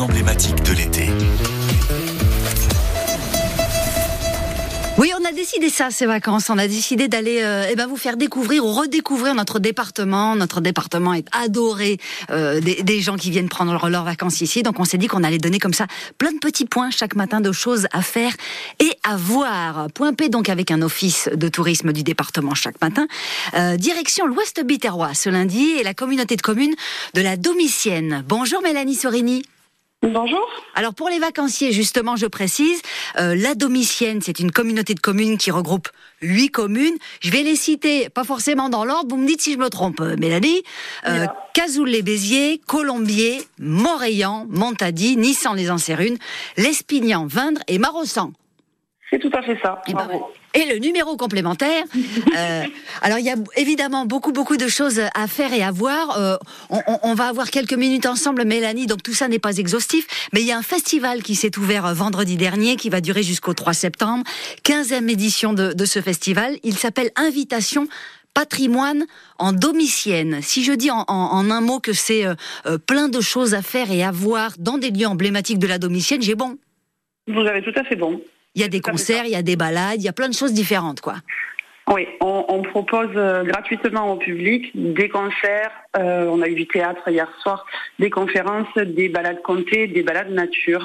emblématiques de l'été. Oui, on a décidé ça ces vacances. On a décidé d'aller euh, eh ben, vous faire découvrir ou redécouvrir notre département. Notre département est adoré euh, des, des, gens qui viennent prendre leurs vacances ici. Donc on s'est dit qu'on allait donner comme ça plein de petits points chaque matin de choses à faire et à voir. Point P donc avec un office de tourisme du département chaque matin. Euh, direction l'Ouest Biterrois ce lundi et la communauté de communes de la Domicienne. Bonjour Mélanie Sorini. Bonjour. Alors pour les vacanciers, justement, je précise, euh, la Domicienne, c'est une communauté de communes qui regroupe huit communes. Je vais les citer, pas forcément dans l'ordre, vous me dites si je me trompe, euh, Mélanie. Euh, Cazoul-les-Béziers, Colombier, Montréan, Montady, Nissan-les-Ansérunes, L'Espignan, Vindre et Marossan. C'est tout à fait ça. Et, ben, et le numéro complémentaire. euh, alors il y a évidemment beaucoup beaucoup de choses à faire et à voir. Euh, on, on, va avoir quelques minutes ensemble, Mélanie. Donc tout ça n'est pas exhaustif, mais il y a un festival qui s'est ouvert vendredi dernier, qui va durer jusqu'au 3 septembre. 15e édition de, de ce festival. Il s'appelle Invitation patrimoine en domicienne. Si je dis en, en, en un mot que c'est euh, euh, plein de choses à faire et à voir dans des lieux emblématiques de la domicienne, j'ai bon. Vous avez tout à fait bon. Il y a des concerts, il y a des balades, il y a plein de choses différentes, quoi. Oui, on, on propose euh, gratuitement au public des concerts. Euh, on a eu du théâtre hier soir, des conférences, des balades comptées, des balades nature.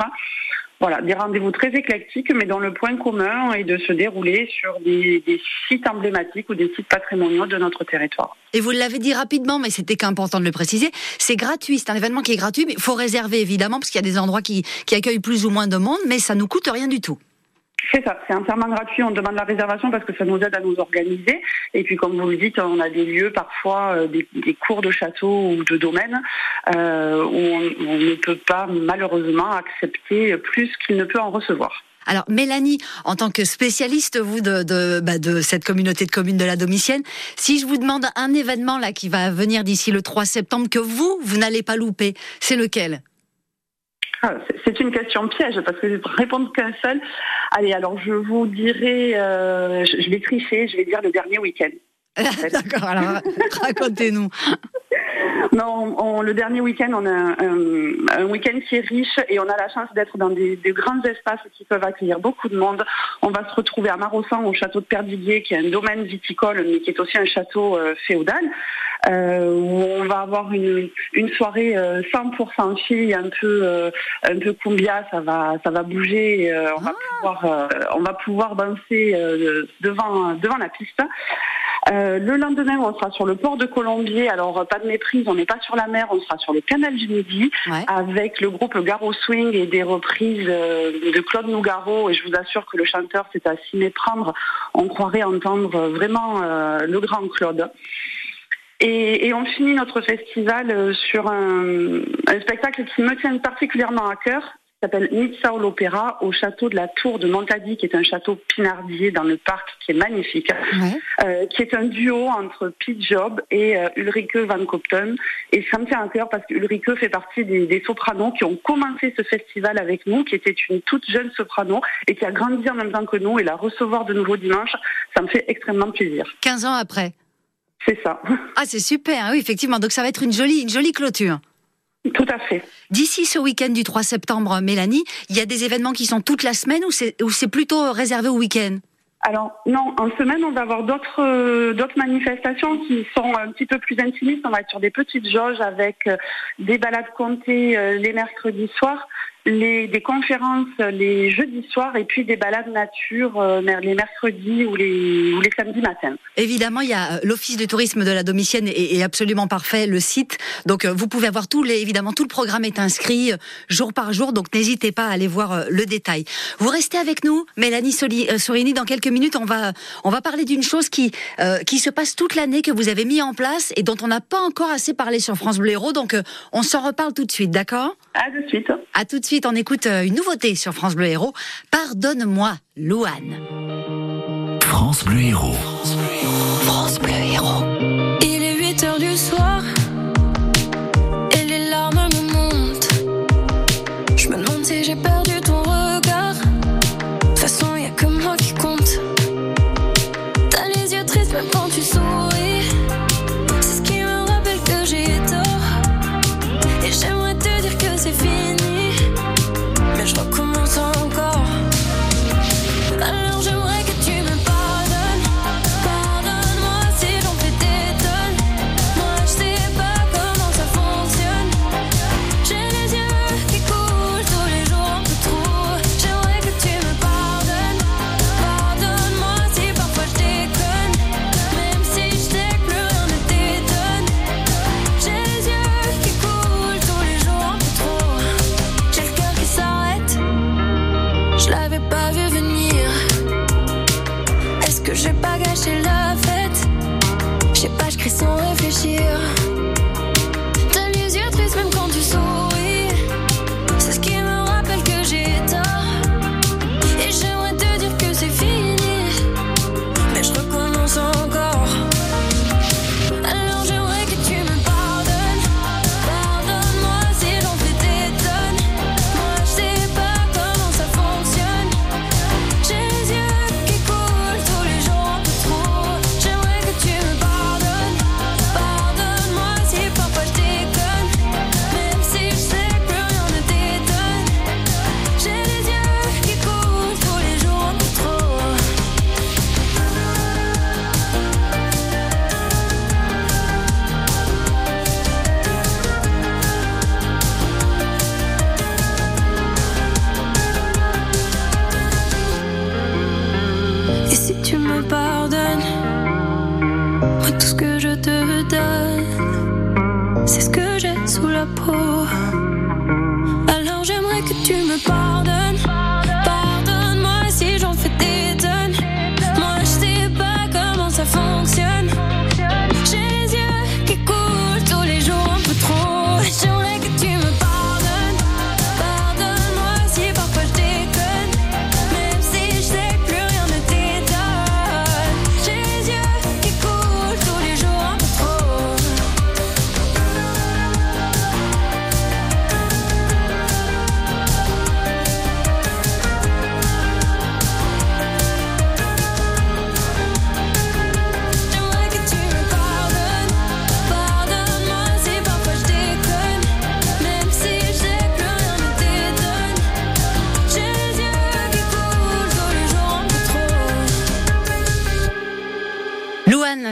Voilà, des rendez-vous très éclectiques, mais dont le point commun est de se dérouler sur des, des sites emblématiques ou des sites patrimoniaux de notre territoire. Et vous l'avez dit rapidement, mais c'était qu'important de le préciser, c'est gratuit, c'est un événement qui est gratuit, mais il faut réserver évidemment, parce qu'il y a des endroits qui, qui accueillent plus ou moins de monde, mais ça nous coûte rien du tout. C'est ça, c'est entièrement gratuit. On demande la réservation parce que ça nous aide à nous organiser. Et puis, comme vous le dites, on a des lieux parfois, euh, des, cours de château ou de domaine euh, où on, on, ne peut pas malheureusement accepter plus qu'il ne peut en recevoir. Alors Mélanie, en tant que spécialiste vous de, bah, cette communauté de communes de la Domicienne, si je vous demande un événement là qui va venir d'ici le 3 septembre que vous vous n'allez pas louper, c'est lequel? C'est une question piège parce que je vais répondre qu'un seul. Allez, alors je vous dirai, euh, je vais tricher, je vais dire le dernier week-end. D'accord, alors racontez-nous. Non, on, le dernier week-end, on a un, un week-end qui est riche et on a la chance d'être dans des, des, grands espaces qui peuvent accueillir beaucoup de monde. On va se retrouver à Marossan, au château de Perdiguier, qui est un domaine viticole, mais qui est aussi un château euh, féodal, euh, où on va avoir une, une soirée euh, 100% filles, un peu, euh, un peu cumbia, ça va, ça va bouger. Euh, on, va pouvoir, euh, on va pouvoir danser devant, devant la piste. Euh, le lendemain, on sera sur le port de Colombier. Alors, pas de méprise, on n'est pas sur la mer, on sera sur le canal du Midi ouais. avec le groupe Garo Swing et des reprises euh, de Claude Nougaro. Et je vous assure que le chanteur, c'est à s'y méprendre. On croirait entendre vraiment euh, le grand Claude. Et, et, on finit notre festival sur un, un spectacle qui me tient particulièrement à cœur s'appelle Nizza l'Opéra au château de la Tour de Montady, qui est un château pinardier dans le parc qui est magnifique, ouais. euh, qui est un duo entre Pete Job et euh, Ulrike Van Kopten. Et ça me tient à cœur parce qu'Ulrike fait partie des, des, sopranos qui ont commencé ce festival avec nous, qui était une toute jeune soprano et qui a grandi en même temps que nous et la recevoir de nouveau dimanche, ça me fait extrêmement plaisir. 15 ans après. C'est ça. Ah, c'est super, oui, effectivement. Donc ça va être une jolie, une jolie clôture. Tout à fait. D'ici ce week-end du 3 septembre, Mélanie, il y a des événements qui sont toute la semaine ou c'est plutôt réservé au week-end? Alors non, en semaine, on va avoir d'autres euh, d'autres manifestations qui sont un petit peu plus intimistes. On va être sur des petites jauges avec euh, des balades comptées euh, les mercredis soirs, les, des conférences les jeudis soirs et puis des balades nature euh, les mercredis ou les, ou les samedis matins. Évidemment, il y a l'office de tourisme de la Domicienne est, est, absolument parfait, le site. Donc vous pouvez avoir tout les, évidemment tout le programme est inscrit jour par jour. Donc n'hésitez pas à aller voir le détail. Vous restez avec nous, Mélanie Soli, Sorini, dans quelques minutes, on va, on va parler d'une chose qui, euh, qui se passe toute l'année, que vous avez mis en place et dont on n'a pas encore assez parlé sur France Bleu Héros. Donc, euh, on s'en reparle tout de suite, d'accord? À tout de suite. À tout de suite, on écoute euh, une nouveauté sur France Bleu Héros. Pardonne-moi, Louane. France Bleu Héros. France Bleu Héros.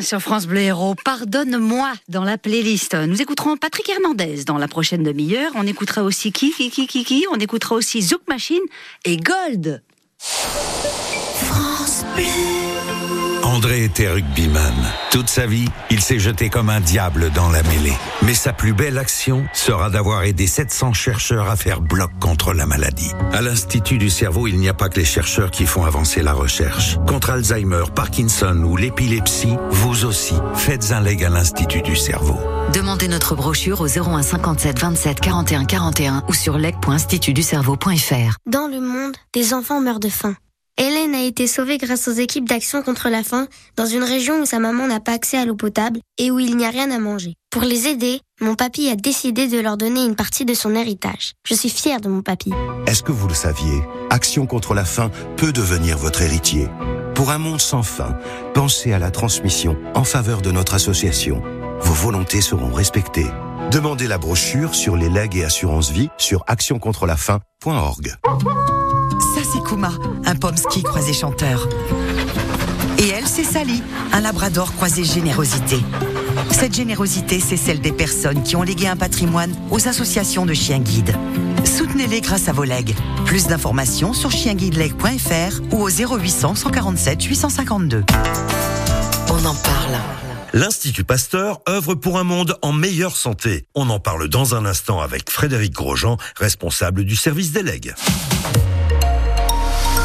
Sur France Bleu Héros, pardonne-moi dans la playlist. Nous écouterons Patrick Hernandez dans la prochaine demi-heure. On écoutera aussi qui, qui, qui, qui, qui. On écoutera aussi Zouk Machine et Gold. André était rugbyman. Toute sa vie, il s'est jeté comme un diable dans la mêlée. Mais sa plus belle action sera d'avoir aidé 700 chercheurs à faire bloc contre la maladie. À l'Institut du cerveau, il n'y a pas que les chercheurs qui font avancer la recherche. Contre Alzheimer, Parkinson ou l'épilepsie, vous aussi, faites un leg à l'Institut du cerveau. Demandez notre brochure au 01 57 27 41 41 ou sur leg.institutducerveau.fr. Dans le monde, des enfants meurent de faim. Hélène a été sauvée grâce aux équipes d'action contre la faim dans une région où sa maman n'a pas accès à l'eau potable et où il n'y a rien à manger. Pour les aider, mon papy a décidé de leur donner une partie de son héritage. Je suis fière de mon papy. Est-ce que vous le saviez? Action contre la faim peut devenir votre héritier. Pour un monde sans faim, pensez à la transmission en faveur de notre association. Vos volontés seront respectées. Demandez la brochure sur les legs et assurances vie sur actioncontrelafaim.org. Ça, c'est Kuma, un pomsky croisé chanteur. Et elle, c'est Sally, un labrador croisé générosité. Cette générosité, c'est celle des personnes qui ont légué un patrimoine aux associations de chiens guides. Soutenez-les grâce à vos legs. Plus d'informations sur chienguideleg.fr ou au 0800 147 852. On en parle. L'Institut Pasteur œuvre pour un monde en meilleure santé. On en parle dans un instant avec Frédéric Grosjean, responsable du service des legs.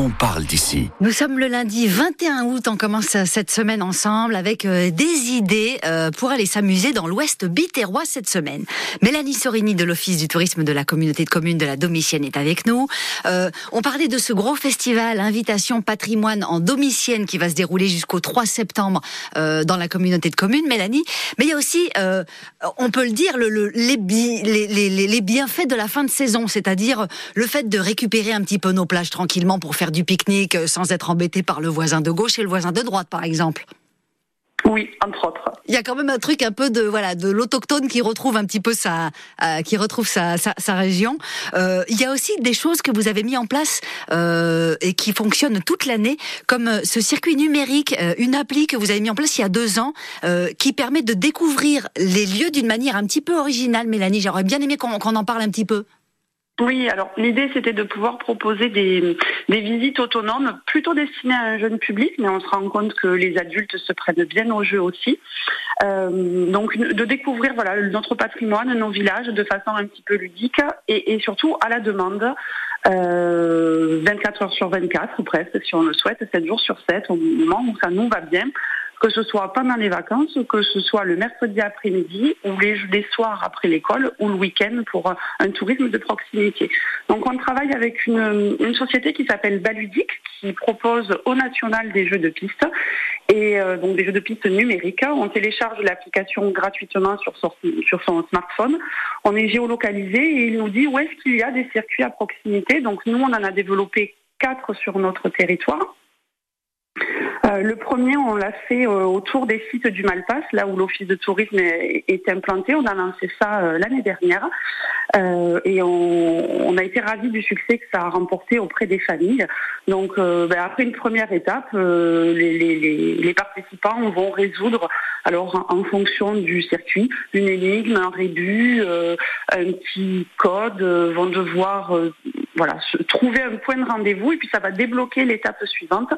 on parle d'ici. Nous sommes le lundi 21 août, on commence cette semaine ensemble avec euh, des idées euh, pour aller s'amuser dans l'ouest bitérois cette semaine. Mélanie Sorini de l'Office du tourisme de la communauté de communes de la Domitienne est avec nous. Euh, on parlait de ce gros festival Invitation Patrimoine en Domitienne qui va se dérouler jusqu'au 3 septembre dans la communauté de communes, Mélanie. Mais il y a aussi, on peut le dire, les- les bienfaits de la fin de saison, c'est-à-dire le fait de récupérer un petit peu nos plages tranquillement pour faire du pique-nique euh, sans être embêté par le voisin de gauche et le voisin de droite, par exemple. Oui, entre autres. Il y a quand même un truc un peu de voilà de l'autochtone qui retrouve un petit peu sa euh, qui retrouve sa, sa, sa région. Euh, il y a aussi des choses que vous avez mis en place euh, et qui fonctionnent toute l'année, comme ce circuit numérique, une appli que vous avez mis en place il y a deux ans, qui permet de découvrir les lieux d'une manière un petit peu originale. Mélanie, j'aurais bien aimé qu'on qu'on en parle un petit peu. Oui, alors l'idée c'était de pouvoir proposer des, des visites autonomes plutôt destinées à un jeune public, mais on se rend compte que les adultes se prennent bien au jeu aussi. Euh, donc de découvrir voilà notre patrimoine, nos villages de façon un petit peu ludique et, et surtout à la demande. Euh, 24 heures sur 24 ou presque si on le souhaite, 7 jours sur 7 au moment où ça nous va bien que ce soit pendant les vacances, que ce soit le mercredi après-midi ou les, soirs après l'école ou le week-end pour un tourisme de proximité. Donc on travaille avec une, société qui s'appelle Baludic qui propose au national des jeux de piste et euh, donc des jeux de piste numériques. On télécharge l'application gratuitement sur son smartphone. On est géolocalisé et il nous dit où est-ce qu'il y a des circuits à proximité. Donc nous on en a développé quatre sur notre territoire. Euh, le premier, on l'a fait euh, autour des sites du Malpass, là où l'office de tourisme est, implanté. On a lancé ça euh, l'année dernière. Et on, a été ravis du succès que ça a remporté auprès des familles. Donc ben, après une première étape, les, participants vont résoudre, alors en, fonction du circuit, une énigme, un rébut, un petit code, vont devoir voilà, trouver un point de rendez-vous et puis ça va débloquer l'étape suivante.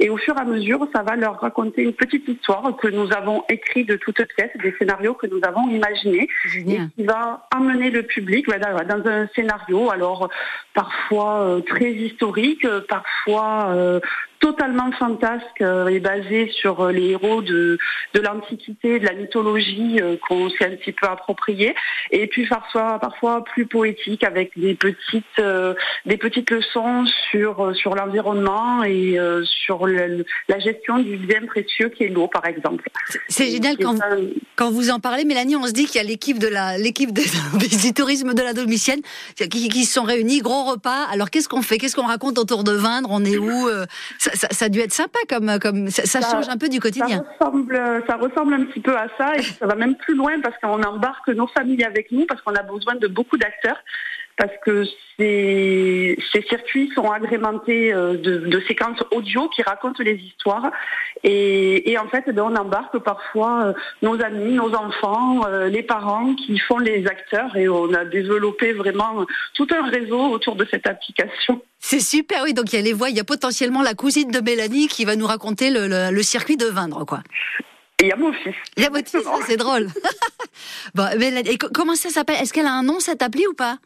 Et au fur et à mesure, ça va leur raconter une petite histoire que nous avons écrite de toutes pièces, des scénarios que nous avons imaginés et qui va amener le public dans un scénario, alors parfois euh, très historique, parfois euh, totalement fantasque euh, et basé sur euh, les héros de, de l'Antiquité, de la mythologie euh, qu'on s'est un petit peu approprié, et puis parfois, parfois plus poétique avec des petites, des petites leçons sur, sur l'environnement et sur la gestion du bien précieux qui est l'eau, par exemple. C'est génial quand, quand vous en parlez, Mélanie, on se dit qu'il y a l'équipe de la l'équipe du tourisme de la Domitienne qui, qui, se sont réunis, gros repas. Alors qu'est-ce qu'on fait? Qu'est-ce qu'on raconte autour de Vindre? On est où? Ça, a dû être sympa comme, comme ça, change un peu du quotidien. Ça ressemble, ça ressemble un petit peu à ça et ça va même plus loin parce qu'on embarque nos familles avec nous parce qu'on a besoin de beaucoup d'acteurs parce que ces, ces, circuits sont agrémentés euh, de, séquences audio qui racontent les histoires. Et, en fait, ben, on embarque parfois euh, nos amis, nos enfants, euh, les parents qui font les acteurs et on a développé vraiment tout un réseau autour de cette application. C'est super, oui. Donc il y a les voix, il y a potentiellement la cousine de Mélanie qui va nous raconter le, circuit de Vindre, quoi. Et il y a mon fils. Il y a votre fils, c'est drôle. bon, et comment ça s'appelle? Est-ce qu'elle a un nom cette appli ou pas?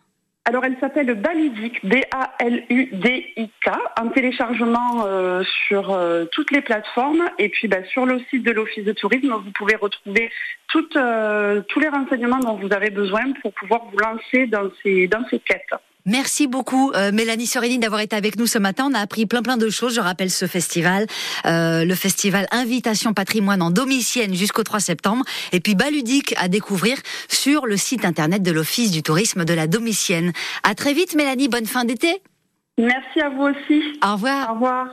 Alors, elle s'appelle Baludic, B-A-L-U-D-I-K, en téléchargement euh, sur euh, toutes les plateformes. Et puis, bah, sur le site de l'Office de tourisme, vous pouvez retrouver euh, tous les renseignements dont vous avez besoin pour pouvoir vous lancer dans ces, dans ces quêtes. Merci beaucoup euh, Mélanie Soréline d'avoir été avec nous ce matin. On a appris plein plein de choses. Je rappelle ce festival, euh, le festival Invitation Patrimoine en Domitienne jusqu'au 3 septembre. Et puis Baludique à découvrir sur le site internet de l'Office du tourisme de la Domitienne. À très vite Mélanie, bonne fin d'été. Merci à vous aussi. Au revoir. Au revoir.